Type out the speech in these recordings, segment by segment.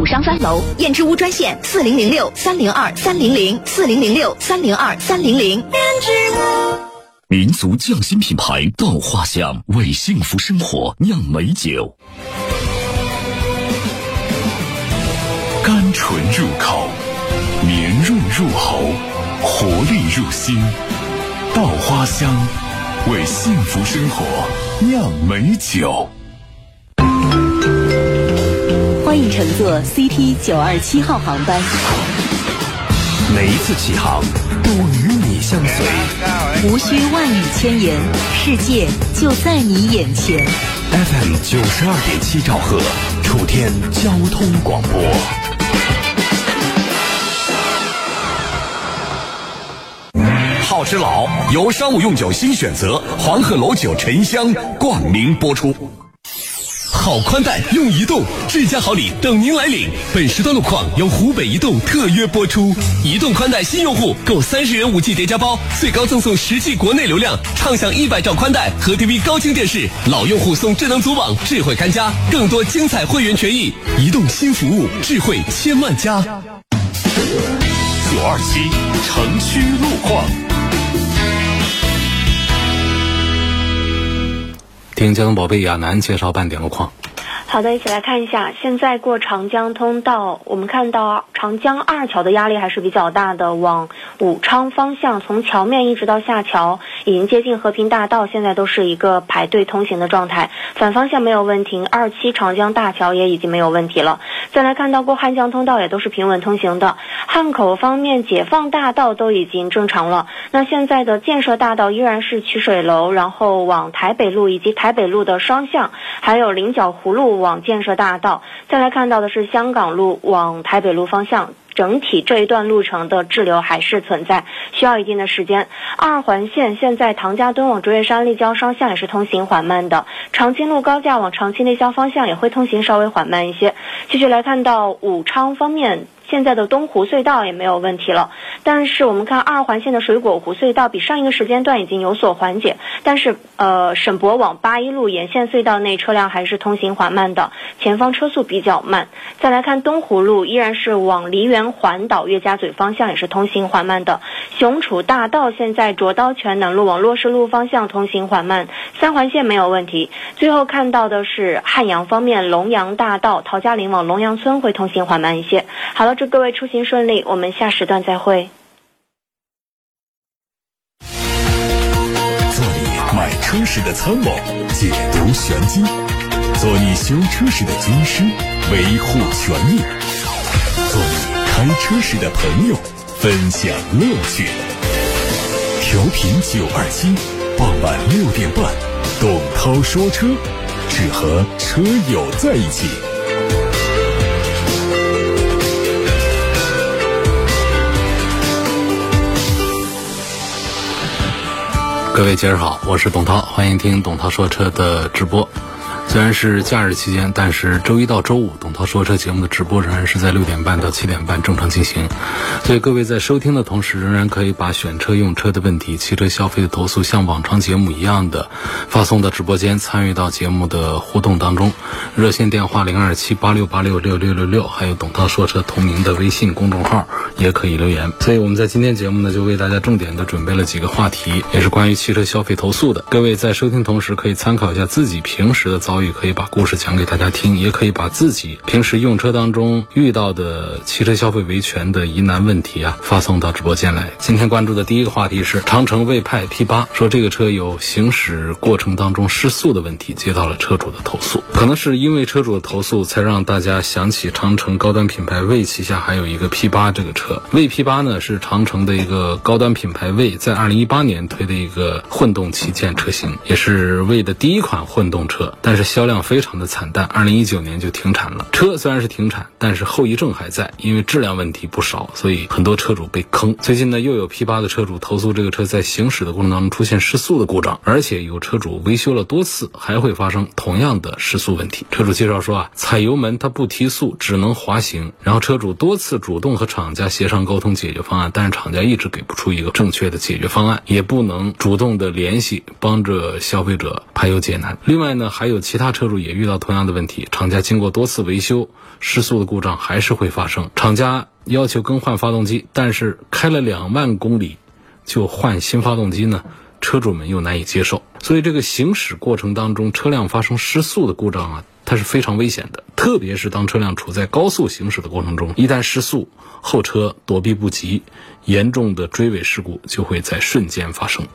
武商三楼燕之屋专线四零零六三零二三零零四零零六三零二三零零。燕之屋民族匠心品牌稻花香为幸福生活酿美酒，甘醇入口，绵润入喉，活力入心。稻花香为幸福生活酿美酒。欢迎乘坐 CT 九二七号航班。每一次起航都与你相随，无需万语千言，世界就在你眼前。FM 九十二点七兆赫，楚天交通广播。好吃老由商务用酒新选择黄鹤楼酒沉香冠名播出。好宽带用移动，最佳好礼等您来领。本时段路况由湖北移动特约播出。移动宽带新用户购三十元五 G 叠加包，最高赠送十 G 国内流量，畅享一百兆宽带和 TV 高清电视。老用户送智能组网，智慧看家，更多精彩会员权益。移动新服务，智慧千万家。九二七城区路况。听交通宝贝亚楠介绍半点路况。好的，一起来看一下，现在过长江通道，我们看到长江二桥的压力还是比较大的，往武昌方向，从桥面一直到下桥，已经接近和平大道，现在都是一个排队通行的状态。反方向没有问题，二期长江大桥也已经没有问题了。再来看到过汉江通道也都是平稳通行的，汉口方面解放大道都已经正常了。那现在的建设大道依然是取水楼，然后往台北路以及台北路的双向，还有菱角湖路往建设大道。再来看到的是香港路往台北路方向。整体这一段路程的滞留还是存在，需要一定的时间。二环线现在唐家墩往竹叶山立交双向也是通行缓慢的，长青路高架往长青立交方向也会通行稍微缓慢一些。继续来看到武昌方面。现在的东湖隧道也没有问题了，但是我们看二环线的水果湖隧道比上一个时间段已经有所缓解，但是呃沈博往八一路沿线隧道内车辆还是通行缓慢的，前方车速比较慢。再来看东湖路依然是往梨园环岛岳家嘴方向也是通行缓慢的，雄楚大道现在卓刀泉南路往洛士路方向通行缓慢，三环线没有问题。最后看到的是汉阳方面龙阳大道陶家岭往龙阳村会通行缓慢一些。好了。祝各位出行顺利，我们下时段再会。做你买车时的参谋，解读玄机；做你修车时的军师，维护权益；做你开车时的朋友，分享乐趣。调频九二七，傍晚六点半，董涛说车，只和车友在一起。各位节日好，我是董涛，欢迎听董涛说车的直播。虽然是假日期间，但是周一到周五，董涛说车节目的直播仍然是在六点半到七点半正常进行。所以各位在收听的同时，仍然可以把选车用车的问题、汽车消费的投诉，像往常节目一样的发送到直播间，参与到节目的互动当中。热线电话零二七八六八六六六六六，还有董涛说车同名的微信公众号也可以留言。所以我们在今天节目呢，就为大家重点的准备了几个话题，也是关于汽车消费投诉的。各位在收听同时，可以参考一下自己平时的遭遇。可以把故事讲给大家听，也可以把自己平时用车当中遇到的汽车消费维权的疑难问题啊发送到直播间来。今天关注的第一个话题是长城魏派 P 八，说这个车有行驶过程当中失速的问题，接到了车主的投诉。可能是因为车主的投诉，才让大家想起长城高端品牌魏旗下还有一个 P 八这个车。魏 P 八呢是长城的一个高端品牌魏在二零一八年推的一个混动旗舰车型，也是魏的第一款混动车，但是销量非常的惨淡，二零一九年就停产了。车虽然是停产，但是后遗症还在，因为质量问题不少，所以很多车主被坑。最近呢，又有 P 八的车主投诉这个车在行驶的过程当中出现失速的故障，而且有车主维修了多次，还会发生同样的失速问题。车主介绍说啊，踩油门它不提速，只能滑行。然后车主多次主动和厂家协商沟通解决方案，但是厂家一直给不出一个正确的解决方案，也不能主动的联系帮着消费者排忧解难。另外呢，还有其他。车主也遇到同样的问题，厂家经过多次维修，失速的故障还是会发生。厂家要求更换发动机，但是开了两万公里就换新发动机呢？车主们又难以接受，所以这个行驶过程当中，车辆发生失速的故障啊，它是非常危险的。特别是当车辆处在高速行驶的过程中，一旦失速，后车躲避不及，严重的追尾事故就会在瞬间发生。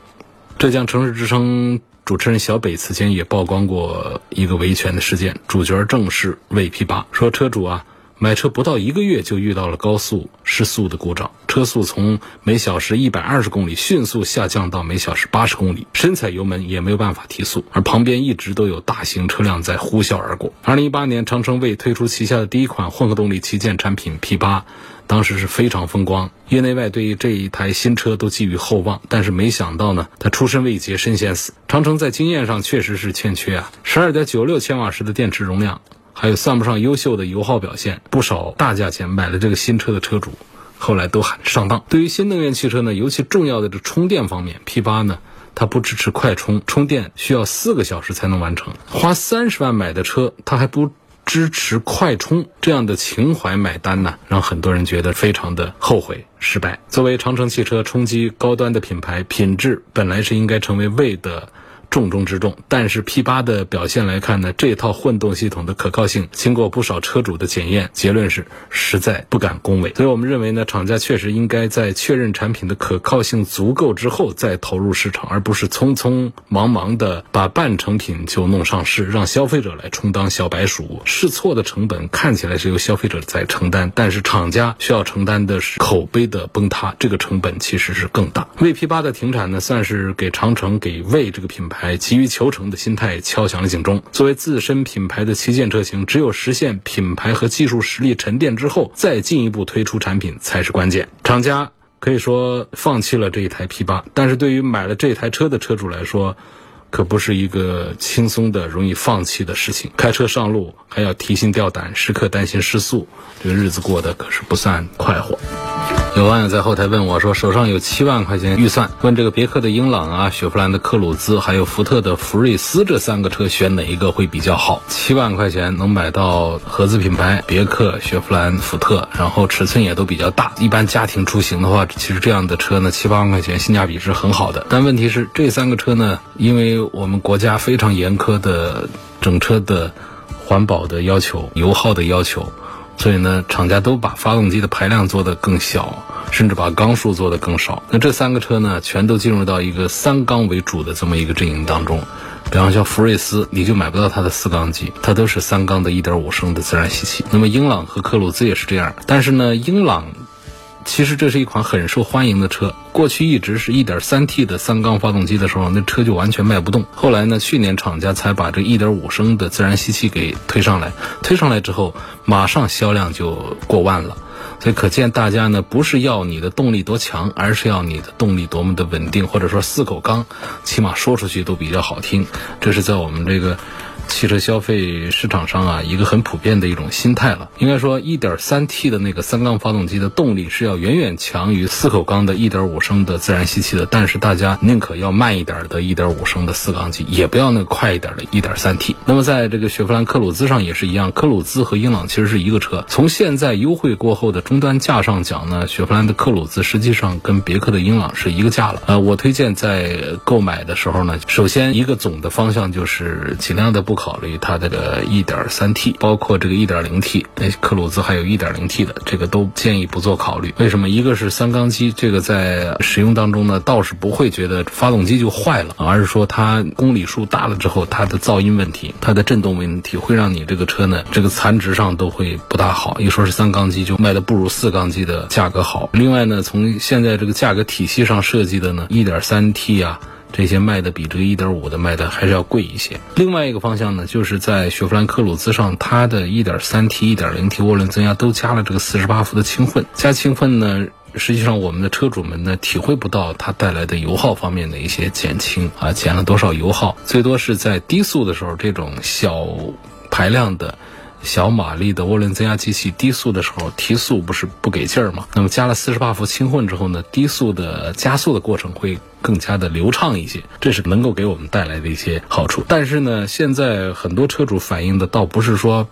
浙江城市之声主持人小北此前也曝光过一个维权的事件，主角正是魏 P 八，说车主啊。买车不到一个月就遇到了高速失速的故障，车速从每小时一百二十公里迅速下降到每小时八十公里，深踩油门也没有办法提速，而旁边一直都有大型车辆在呼啸而过。二零一八年，长城为推出旗下的第一款混合动力旗舰产品 P 八，当时是非常风光，业内外对于这一台新车都寄予厚望。但是没想到呢，它出身未捷身先死。长城在经验上确实是欠缺啊，十二点九六千瓦时的电池容量。还有算不上优秀的油耗表现，不少大价钱买了这个新车的车主，后来都喊上当。对于新能源汽车呢，尤其重要的这充电方面，P 八呢，它不支持快充，充电需要四个小时才能完成。花三十万买的车，它还不支持快充，这样的情怀买单呢，让很多人觉得非常的后悔失败。作为长城汽车冲击高端的品牌，品质本来是应该成为魏的。重中之重，但是 P 八的表现来看呢，这套混动系统的可靠性经过不少车主的检验，结论是实在不敢恭维。所以我们认为呢，厂家确实应该在确认产品的可靠性足够之后再投入市场，而不是匆匆忙忙的把半成品就弄上市，让消费者来充当小白鼠。试错的成本看起来是由消费者在承担，但是厂家需要承担的是口碑的崩塌，这个成本其实是更大。为 P 八的停产呢，算是给长城给魏这个品牌。还急于求成的心态敲响了警钟。作为自身品牌的旗舰车型，只有实现品牌和技术实力沉淀之后，再进一步推出产品才是关键。厂家可以说放弃了这一台 P 八，但是对于买了这台车的车主来说，可不是一个轻松的、容易放弃的事情。开车上路还要提心吊胆，时刻担心失速，这个日子过得可是不算快活。有网友在后台问我说：“手上有七万块钱预算，问这个别克的英朗啊、雪佛兰的克鲁兹，还有福特的福睿斯这三个车选哪一个会比较好？七万块钱能买到合资品牌别克、雪佛兰、福特，然后尺寸也都比较大。一般家庭出行的话，其实这样的车呢，七八万块钱性价比是很好的。但问题是，这三个车呢，因为我们国家非常严苛的整车的环保的要求、油耗的要求。”所以呢，厂家都把发动机的排量做得更小，甚至把缸数做得更少。那这三个车呢，全都进入到一个三缸为主的这么一个阵营当中。比方像福睿斯，你就买不到它的四缸机，它都是三缸的一点五升的自然吸气。那么英朗和科鲁兹也是这样，但是呢，英朗。其实这是一款很受欢迎的车，过去一直是一点三 T 的三缸发动机的时候，那车就完全卖不动。后来呢，去年厂家才把这一点五升的自然吸气给推上来，推上来之后，马上销量就过万了。所以可见大家呢，不是要你的动力多强，而是要你的动力多么的稳定，或者说四口缸，起码说出去都比较好听。这是在我们这个。汽车消费市场上啊，一个很普遍的一种心态了。应该说，1.3T 的那个三缸发动机的动力是要远远强于四口缸的1.5升的自然吸气的。但是大家宁可要慢一点的1.5升的四缸机，也不要那快一点的 1.3T。那么在这个雪佛兰科鲁兹上也是一样，科鲁兹和英朗其实是一个车。从现在优惠过后的终端价上讲呢，雪佛兰的科鲁兹实际上跟别克的英朗是一个价了。呃，我推荐在购买的时候呢，首先一个总的方向就是尽量的不。考虑它这个 1.3T，包括这个 1.0T，那克鲁兹还有一点零 T 的，这个都建议不做考虑。为什么？一个是三缸机，这个在使用当中呢，倒是不会觉得发动机就坏了，而是说它公里数大了之后，它的噪音问题、它的震动问题，会让你这个车呢，这个残值上都会不大好。一说是三缸机，就卖的不如四缸机的价格好。另外呢，从现在这个价格体系上设计的呢，1.3T 啊。这些卖的比这个1.5的卖的还是要贵一些。另外一个方向呢，就是在雪佛兰科鲁兹上，它的 1.3T、1.0T 涡轮增压都加了这个48伏的轻混。加轻混呢，实际上我们的车主们呢体会不到它带来的油耗方面的一些减轻啊，减了多少油耗？最多是在低速的时候，这种小排量的。小马力的涡轮增压机器低速的时候提速不是不给劲儿吗？那么加了四十八伏轻混之后呢，低速的加速的过程会更加的流畅一些，这是能够给我们带来的一些好处。但是呢，现在很多车主反映的倒不是说。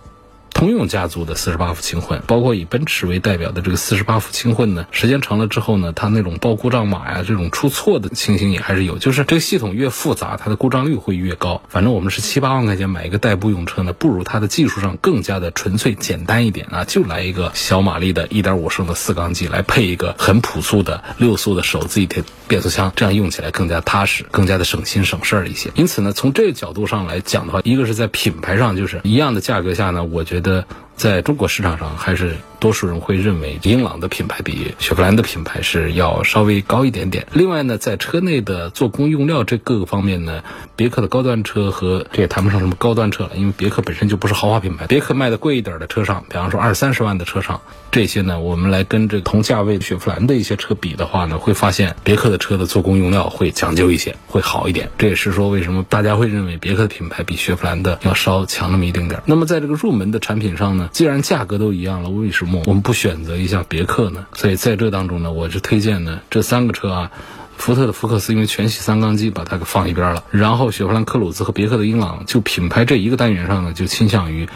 通用家族的四十八伏轻混，包括以奔驰为代表的这个四十八伏轻混呢，时间长了之后呢，它那种报故障码呀，这种出错的情形也还是有。就是这个系统越复杂，它的故障率会越高。反正我们是七八万块钱买一个代步用车呢，不如它的技术上更加的纯粹简单一点啊，就来一个小马力的一点五升的四缸机，来配一个很朴素的六速的手自一体变速箱，这样用起来更加踏实，更加的省心省事儿一些。因此呢，从这个角度上来讲的话，一个是在品牌上，就是一样的价格下呢，我觉得。的，在中国市场上，还是多数人会认为英朗的品牌比雪佛兰的品牌是要稍微高一点点。另外呢，在车内的做工用料这各个方面呢，别克的高端车和这也谈不上什么高端车了，因为别克本身就不是豪华品牌。别克卖的贵一点的车上，比方说二三十万的车上，这些呢，我们来跟这同价位雪佛兰的一些车比的话呢，会发现别克的车的做工用料会讲究一些，会好一点。这也是说为什么大家会认为别克的品牌比雪佛兰的要稍强那么一丁点儿。那么在这个入门的产品上呢，既然价格都一样了，为什么我们不选择一下别克呢？所以在这当中呢，我是推荐呢这三个车啊，福特的福克斯因为全系三缸机，把它给放一边了。然后雪佛兰科鲁兹和别克的英朗，就品牌这一个单元上呢，就倾向于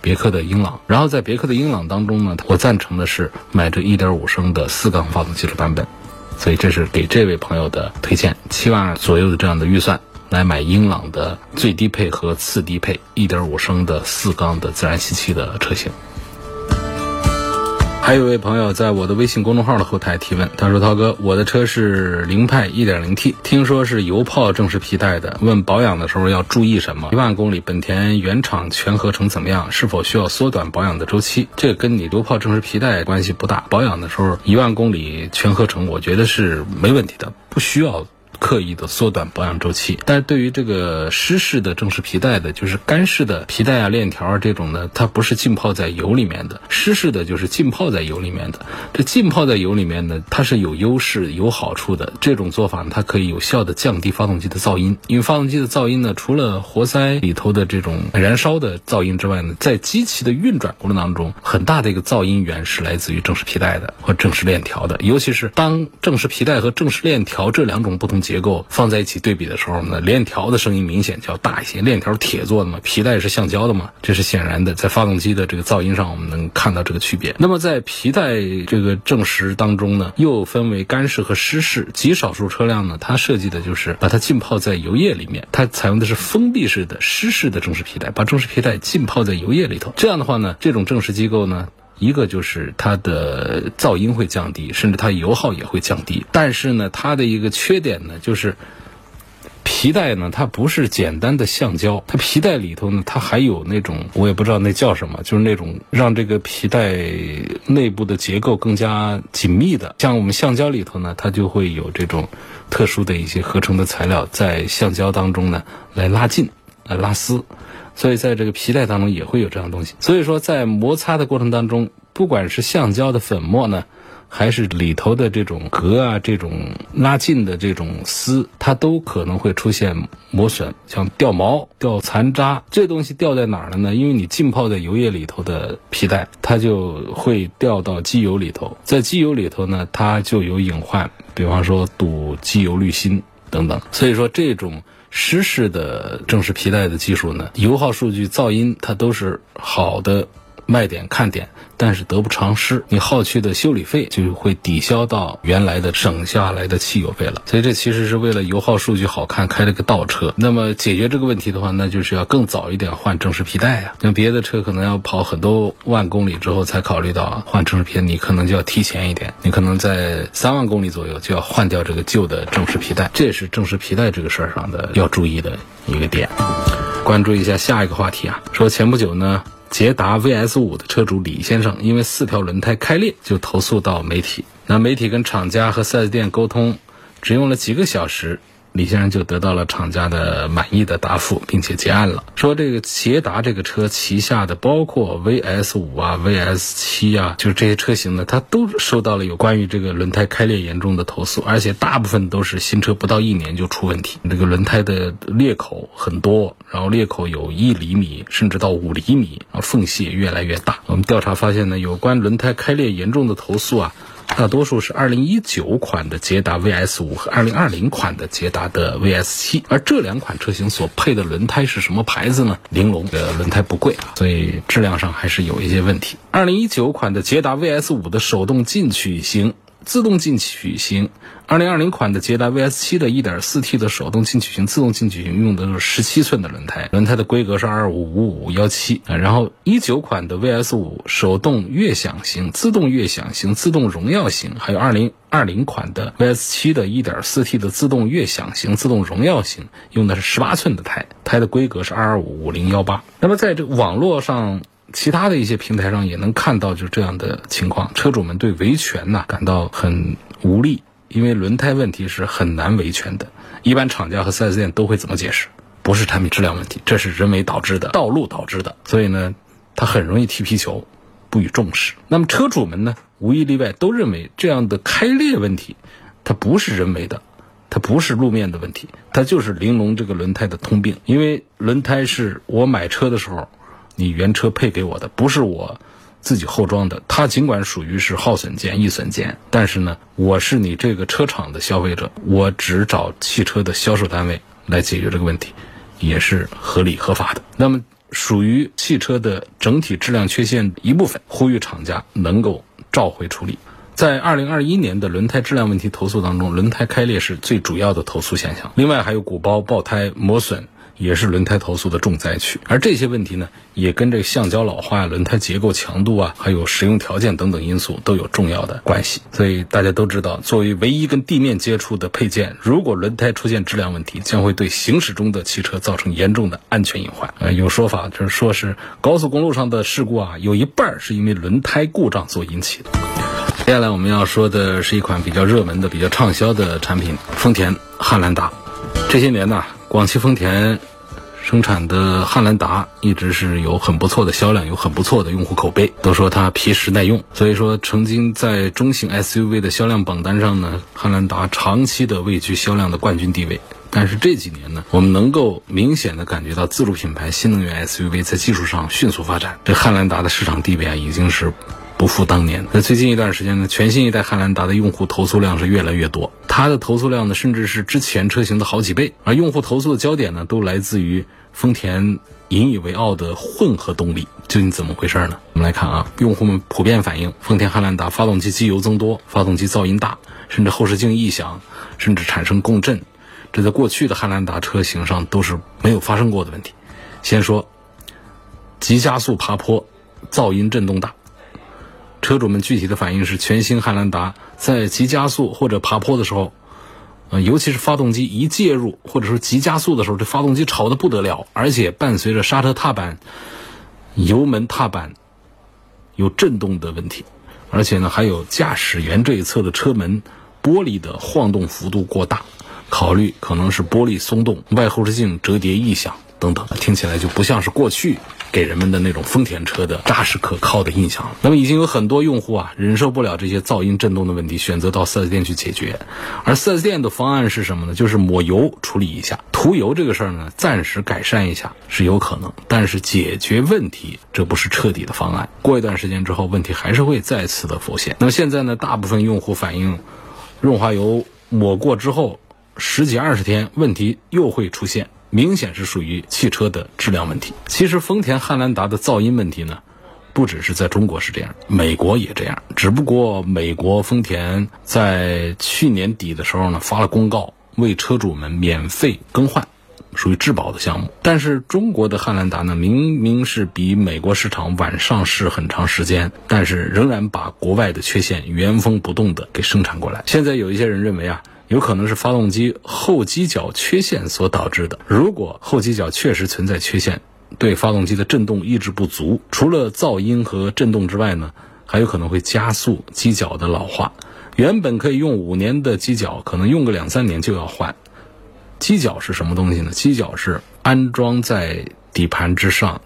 别克的英朗。然后在别克的英朗当中呢，我赞成的是买这1.5升的四缸发动机的版本。所以这是给这位朋友的推荐，七万左右的这样的预算。来买英朗的最低配和次低配1.5升的四缸的自然吸气的车型。还有一位朋友在我的微信公众号的后台提问，他说：“涛哥，我的车是凌派 1.0T，听说是油炮正时皮带的，问保养的时候要注意什么？一万公里本田原厂全合成怎么样？是否需要缩短保养的周期？这跟你油炮正时皮带关系不大。保养的时候一万公里全合成，我觉得是没问题的，不需要。”刻意的缩短保养周期，但是对于这个湿式的正时皮带的，就是干式的皮带啊、链条啊这种呢，它不是浸泡在油里面的，湿式的就是浸泡在油里面的。这浸泡在油里面呢，它是有优势、有好处的。这种做法呢，它可以有效的降低发动机的噪音，因为发动机的噪音呢，除了活塞里头的这种燃烧的噪音之外呢，在机器的运转过程当中，很大的一个噪音源是来自于正时皮带的和正时链条的，尤其是当正时皮带和正时链条这两种不同。结构放在一起对比的时候呢，链条的声音明显就要大一些。链条铁做的嘛，皮带是橡胶的嘛，这是显然的。在发动机的这个噪音上，我们能看到这个区别。那么在皮带这个正时当中呢，又分为干式和湿式。极少数车辆呢，它设计的就是把它浸泡在油液里面，它采用的是封闭式的湿式的正时皮带，把正时皮带浸泡在油液里头。这样的话呢，这种正时机构呢。一个就是它的噪音会降低，甚至它油耗也会降低。但是呢，它的一个缺点呢，就是皮带呢，它不是简单的橡胶，它皮带里头呢，它还有那种我也不知道那叫什么，就是那种让这个皮带内部的结构更加紧密的。像我们橡胶里头呢，它就会有这种特殊的一些合成的材料在橡胶当中呢来拉近、来拉丝。所以在这个皮带当中也会有这样东西。所以说，在摩擦的过程当中，不管是橡胶的粉末呢，还是里头的这种革啊、这种拉近的这种丝，它都可能会出现磨损，像掉毛、掉残渣。这东西掉在哪儿了呢？因为你浸泡在油液里头的皮带，它就会掉到机油里头，在机油里头呢，它就有隐患，比方说堵机油滤芯等等。所以说这种。湿式的正时皮带的技术呢，油耗数据、噪音它都是好的卖点看点。但是得不偿失，你耗去的修理费就会抵消到原来的省下来的汽油费了。所以这其实是为了油耗数据好看开了个倒车。那么解决这个问题的话，那就是要更早一点换正时皮带呀。像别的车可能要跑很多万公里之后才考虑到换正时皮，你可能就要提前一点，你可能在三万公里左右就要换掉这个旧的正时皮带。这也是正时皮带这个事儿上的要注意的一个点。关注一下下一个话题啊，说前不久呢。捷达 VS 五的车主李先生，因为四条轮胎开裂就投诉到媒体。那媒体跟厂家和 4S 店沟通，只用了几个小时，李先生就得到了厂家的满意的答复，并且结案了。说这个捷达这个车旗下的包括 VS 五啊、VS 七啊，就是这些车型呢，它都收到了有关于这个轮胎开裂严重的投诉，而且大部分都是新车不到一年就出问题，这个轮胎的裂口很多，然后裂口有一厘米甚至到五厘米，然后缝隙也越来越大。我们调查发现呢，有关轮胎开裂严重的投诉啊。大多数是2019款的捷达 VS 五和2020款的捷达的 VS 七，而这两款车型所配的轮胎是什么牌子呢？玲珑的轮胎不贵啊，所以质量上还是有一些问题。2019款的捷达 VS 五的手动进取型。自动进取型，二零二零款的捷达 VS 七的一点四 T 的手动进取型、自动进取型用的是十七寸的轮胎，轮胎的规格是二五五五幺七啊。然后一九款的 VS 五手动悦享型、自动悦享型、自动荣耀型，还有二零二零款的 VS 七的一点四 T 的自动悦享型、自动荣耀型用的是十八寸的胎，胎的规格是二二五五零幺八。那么在这个网络上。其他的一些平台上也能看到，就这样的情况，车主们对维权呢感到很无力，因为轮胎问题是很难维权的。一般厂家和 4S 店都会怎么解释？不是产品质量问题，这是人为导致的，道路导致的。所以呢，他很容易踢皮球，不予重视。那么车主们呢，无一例外都认为这样的开裂问题，它不是人为的，它不是路面的问题，它就是玲珑这个轮胎的通病。因为轮胎是我买车的时候。你原车配给我的不是我自己后装的，它尽管属于是耗损件、易损件，但是呢，我是你这个车厂的消费者，我只找汽车的销售单位来解决这个问题，也是合理合法的。那么，属于汽车的整体质量缺陷一部分，呼吁厂家能够召回处理。在二零二一年的轮胎质量问题投诉当中，轮胎开裂是最主要的投诉现象，另外还有鼓包、爆胎、磨损。也是轮胎投诉的重灾区，而这些问题呢，也跟这个橡胶老化、轮胎结构强度啊，还有使用条件等等因素都有重要的关系。所以大家都知道，作为唯一跟地面接触的配件，如果轮胎出现质量问题，将会对行驶中的汽车造成严重的安全隐患。呃，有说法就是说是高速公路上的事故啊，有一半是因为轮胎故障所引起的。接下来我们要说的是一款比较热门的、比较畅销的产品——丰田汉兰达。这些年呢。广汽丰田生产的汉兰达一直是有很不错的销量，有很不错的用户口碑。都说它皮实耐用，所以说曾经在中型 SUV 的销量榜单上呢，汉兰达长期的位居销量的冠军地位。但是这几年呢，我们能够明显的感觉到自主品牌新能源 SUV 在技术上迅速发展，这汉兰达的市场地位啊，已经是。不复当年。那最近一段时间呢，全新一代汉兰达的用户投诉量是越来越多，它的投诉量呢，甚至是之前车型的好几倍。而用户投诉的焦点呢，都来自于丰田引以为傲的混合动力，究竟怎么回事呢？我们来看啊，用户们普遍反映，丰田汉兰达发动机机油增多，发动机噪音大，甚至后视镜异响，甚至产生共振，这在过去的汉兰达车型上都是没有发生过的问题。先说急加速爬坡，噪音震动大。车主们具体的反应是，全新汉兰达在急加速或者爬坡的时候，呃，尤其是发动机一介入或者说急加速的时候，这发动机吵得不得了，而且伴随着刹车踏板、油门踏板有震动的问题，而且呢，还有驾驶员这一侧的车门玻璃的晃动幅度过大，考虑可能是玻璃松动、外后视镜折叠异响等等，听起来就不像是过去。给人们的那种丰田车的扎实可靠的印象了。那么已经有很多用户啊忍受不了这些噪音震动的问题，选择到 4S 店去解决。而 4S 店的方案是什么呢？就是抹油处理一下，涂油这个事儿呢，暂时改善一下是有可能，但是解决问题这不是彻底的方案。过一段时间之后，问题还是会再次的浮现。那么现在呢，大部分用户反映，润滑油抹过之后十几二十天，问题又会出现。明显是属于汽车的质量问题。其实丰田汉兰达的噪音问题呢，不只是在中国是这样，美国也这样。只不过美国丰田在去年底的时候呢，发了公告，为车主们免费更换，属于质保的项目。但是中国的汉兰达呢，明明是比美国市场晚上市很长时间，但是仍然把国外的缺陷原封不动的给生产过来。现在有一些人认为啊。有可能是发动机后机脚缺陷所导致的。如果后机脚确实存在缺陷，对发动机的振动抑制不足，除了噪音和振动之外呢，还有可能会加速机脚的老化。原本可以用五年的机脚，可能用个两三年就要换。机脚是什么东西呢？机脚是安装在底盘之上、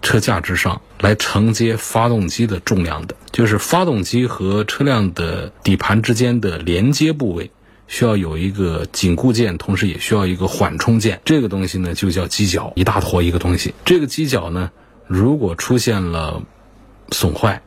车架之上来承接发动机的重量的，就是发动机和车辆的底盘之间的连接部位。需要有一个紧固件，同时也需要一个缓冲件。这个东西呢，就叫机脚，一大坨一个东西。这个机脚呢，如果出现了损坏，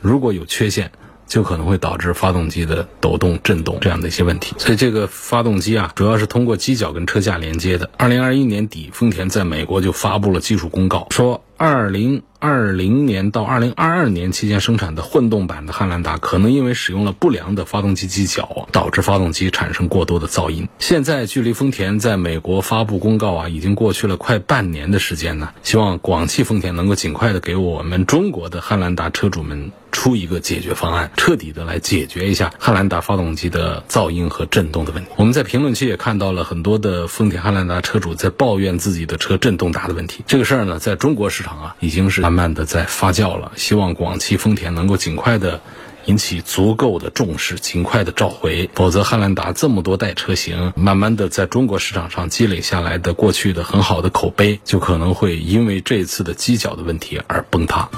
如果有缺陷，就可能会导致发动机的抖动、震动这样的一些问题。所以这个发动机啊，主要是通过机脚跟车架连接的。二零二一年底，丰田在美国就发布了技术公告，说二零。二零年到二零二二年期间生产的混动版的汉兰达，可能因为使用了不良的发动机机脚，导致发动机产生过多的噪音。现在距离丰田在美国发布公告啊，已经过去了快半年的时间呢。希望广汽丰田能够尽快的给我们中国的汉兰达车主们出一个解决方案，彻底的来解决一下汉兰达发动机的噪音和震动的问题。我们在评论区也看到了很多的丰田汉兰达车主在抱怨自己的车震动大的问题。这个事儿呢，在中国市场啊，已经是。慢慢的在发酵了，希望广汽丰田能够尽快的引起足够的重视，尽快的召回，否则汉兰达这么多代车型，慢慢的在中国市场上积累下来的过去的很好的口碑，就可能会因为这次的犄角的问题而崩塌。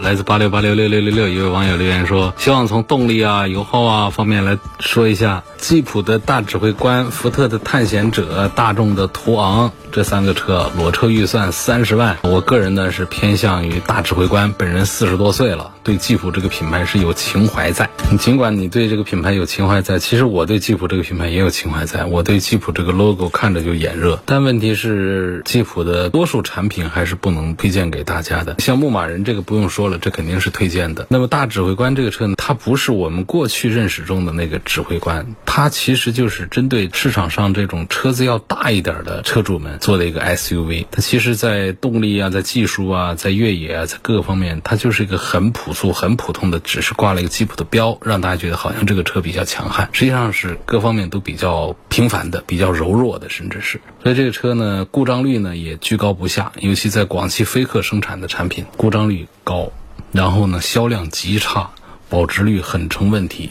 来自八六八六六六六六一位网友留言说，希望从动力啊、油耗啊方面来说一下，吉普的大指挥官、福特的探险者、大众的途昂。这三个车裸车预算三十万，我个人呢是偏向于大指挥官。本人四十多岁了，对吉普这个品牌是有情怀在。尽管你对这个品牌有情怀在，其实我对吉普这个品牌也有情怀在。我对吉普这个 logo 看着就眼热，但问题是吉普的多数产品还是不能推荐给大家的。像牧马人这个不用说说了，这肯定是推荐的。那么大指挥官这个车呢，它不是我们过去认识中的那个指挥官，它其实就是针对市场上这种车子要大一点的车主们。做的一个 SUV，它其实，在动力啊，在技术啊，在越野啊，在各个方面，它就是一个很朴素、很普通的，只是挂了一个吉普的标，让大家觉得好像这个车比较强悍，实际上是各方面都比较平凡的、比较柔弱的，甚至是。所以这个车呢，故障率呢也居高不下，尤其在广汽菲克生产的产品，故障率高，然后呢销量极差，保值率很成问题。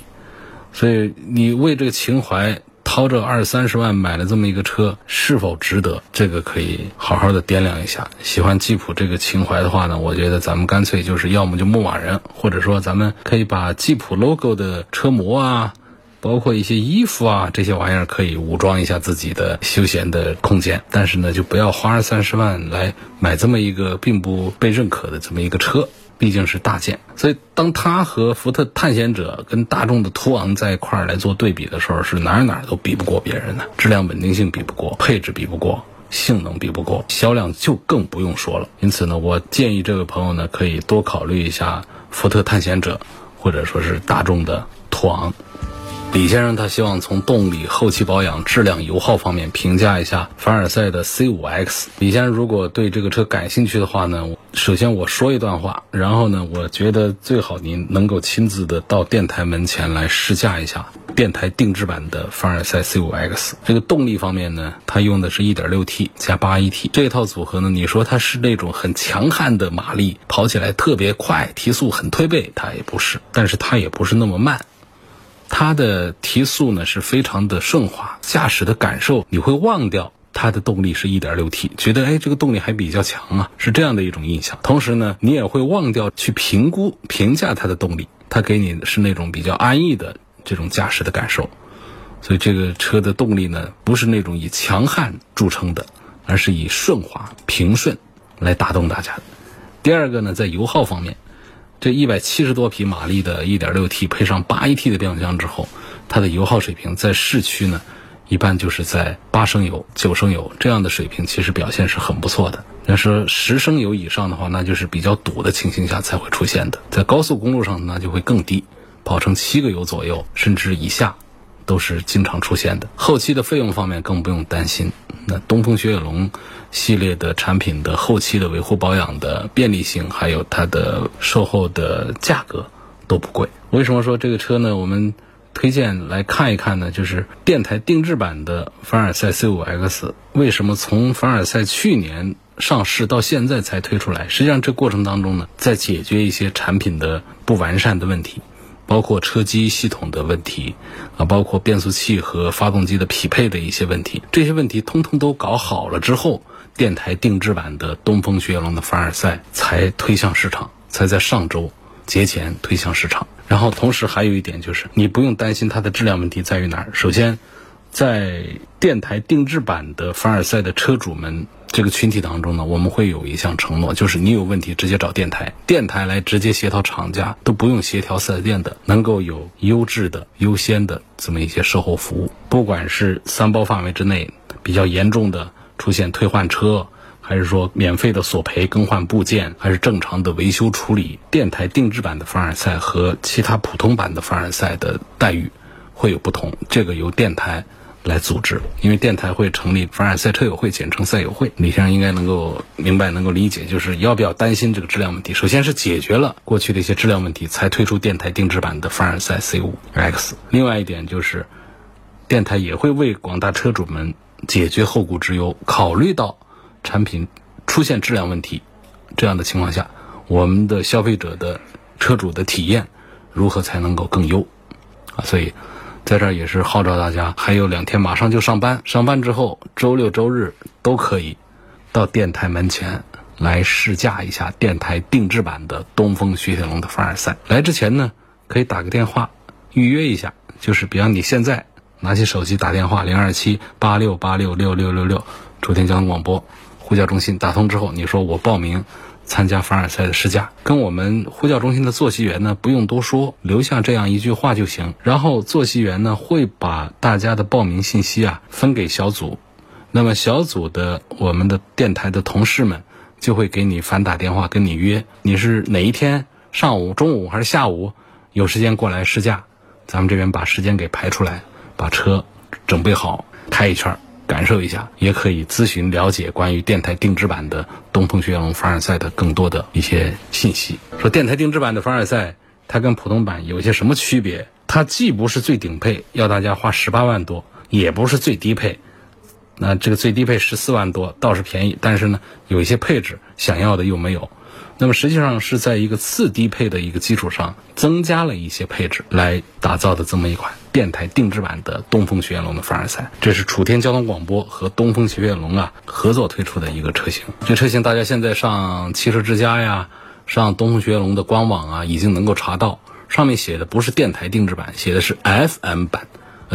所以你为这个情怀。掏这二三十万买了这么一个车，是否值得？这个可以好好的掂量一下。喜欢吉普这个情怀的话呢，我觉得咱们干脆就是要么就牧马人，或者说咱们可以把吉普 logo 的车模啊，包括一些衣服啊这些玩意儿，可以武装一下自己的休闲的空间。但是呢，就不要花二三十万来买这么一个并不被认可的这么一个车。毕竟是大件，所以当它和福特探险者跟大众的途昂在一块儿来做对比的时候，是哪儿哪儿都比不过别人的，质量稳定性比不过，配置比不过，性能比不过，销量就更不用说了。因此呢，我建议这位朋友呢，可以多考虑一下福特探险者，或者说是大众的途昂。李先生他希望从动力、后期保养、质量、油耗方面评价一下凡尔赛的 C5X。李先生如果对这个车感兴趣的话呢，首先我说一段话，然后呢，我觉得最好您能够亲自的到电台门前来试驾一下电台定制版的凡尔赛 C5X。这个动力方面呢，它用的是一点六 T 加八 AT 这套组合呢，你说它是那种很强悍的马力，跑起来特别快，提速很推背，它也不是，但是它也不是那么慢。它的提速呢是非常的顺滑，驾驶的感受你会忘掉它的动力是一点六 T，觉得哎这个动力还比较强啊，是这样的一种印象。同时呢，你也会忘掉去评估评价它的动力，它给你的是那种比较安逸的这种驾驶的感受。所以这个车的动力呢，不是那种以强悍著称的，而是以顺滑平顺来打动大家的。第二个呢，在油耗方面。这一百七十多匹马力的 1.6T 配上 8AT 的变速箱之后，它的油耗水平在市区呢，一般就是在八升油、九升油这样的水平，其实表现是很不错的。要是十升油以上的话，那就是比较堵的情形下才会出现的。在高速公路上那就会更低，跑成七个油左右甚至以下。都是经常出现的。后期的费用方面更不用担心。那东风雪铁龙系列的产品的后期的维护保养的便利性，还有它的售后的价格都不贵。为什么说这个车呢？我们推荐来看一看呢？就是电台定制版的凡尔赛 C5X，为什么从凡尔赛去年上市到现在才推出来？实际上这过程当中呢，在解决一些产品的不完善的问题。包括车机系统的问题啊，包括变速器和发动机的匹配的一些问题，这些问题通通都搞好了之后，电台定制版的东风雪铁龙的凡尔赛才推向市场，才在上周节前推向市场。然后同时还有一点就是，你不用担心它的质量问题在于哪儿。首先，在电台定制版的凡尔赛的车主们这个群体当中呢，我们会有一项承诺，就是你有问题直接找电台，电台来直接协调厂家，都不用协调四 S 店的，能够有优质的、优先的这么一些售后服务。不管是三包范围之内比较严重的出现退换车。还是说免费的索赔、更换部件，还是正常的维修处理？电台定制版的凡尔赛和其他普通版的凡尔赛的待遇会有不同，这个由电台来组织，因为电台会成立凡尔赛车友会，简称赛友会。李先生应该能够明白、能够理解，就是要不要担心这个质量问题？首先是解决了过去的一些质量问题，才推出电台定制版的凡尔赛 C5X。另外一点就是，电台也会为广大车主们解决后顾之忧，考虑到。产品出现质量问题，这样的情况下，我们的消费者的车主的体验如何才能够更优啊？所以，在这儿也是号召大家，还有两天马上就上班，上班之后周六周日都可以到电台门前来试驾一下电台定制版的东风雪铁龙的凡尔赛。来之前呢，可以打个电话预约一下，就是比方你现在拿起手机打电话零二七八六八六六六六六，楚天交通广播。呼叫中心打通之后，你说我报名参加凡尔赛的试驾，跟我们呼叫中心的坐席员呢不用多说，留下这样一句话就行。然后坐席员呢会把大家的报名信息啊分给小组，那么小组的我们的电台的同事们就会给你反打电话跟你约，你是哪一天上午、中午还是下午有时间过来试驾，咱们这边把时间给排出来，把车准备好开一圈。感受一下，也可以咨询了解关于电台定制版的东风雪铁龙凡尔赛的更多的一些信息。说电台定制版的凡尔赛，它跟普通版有些什么区别？它既不是最顶配，要大家花十八万多，也不是最低配，那这个最低配十四万多倒是便宜，但是呢，有一些配置想要的又没有。那么实际上是在一个次低配的一个基础上，增加了一些配置来打造的这么一款电台定制版的东风雪铁龙的凡尔赛。这是楚天交通广播和东风雪铁龙啊合作推出的一个车型。这车型大家现在上汽车之家呀，上东风雪铁龙的官网啊，已经能够查到，上面写的不是电台定制版，写的是 FM 版。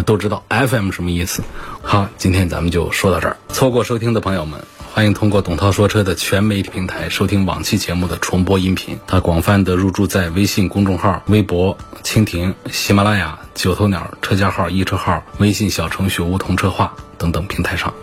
都知道 FM 什么意思。好，今天咱们就说到这儿。错过收听的朋友们。欢迎通过董涛说车的全媒体平台收听往期节目的重播音频。它广泛的入驻在微信公众号、微博、蜻蜓、喜马拉雅、九头鸟车架号、易车号、微信小程序梧桐车话等等平台上。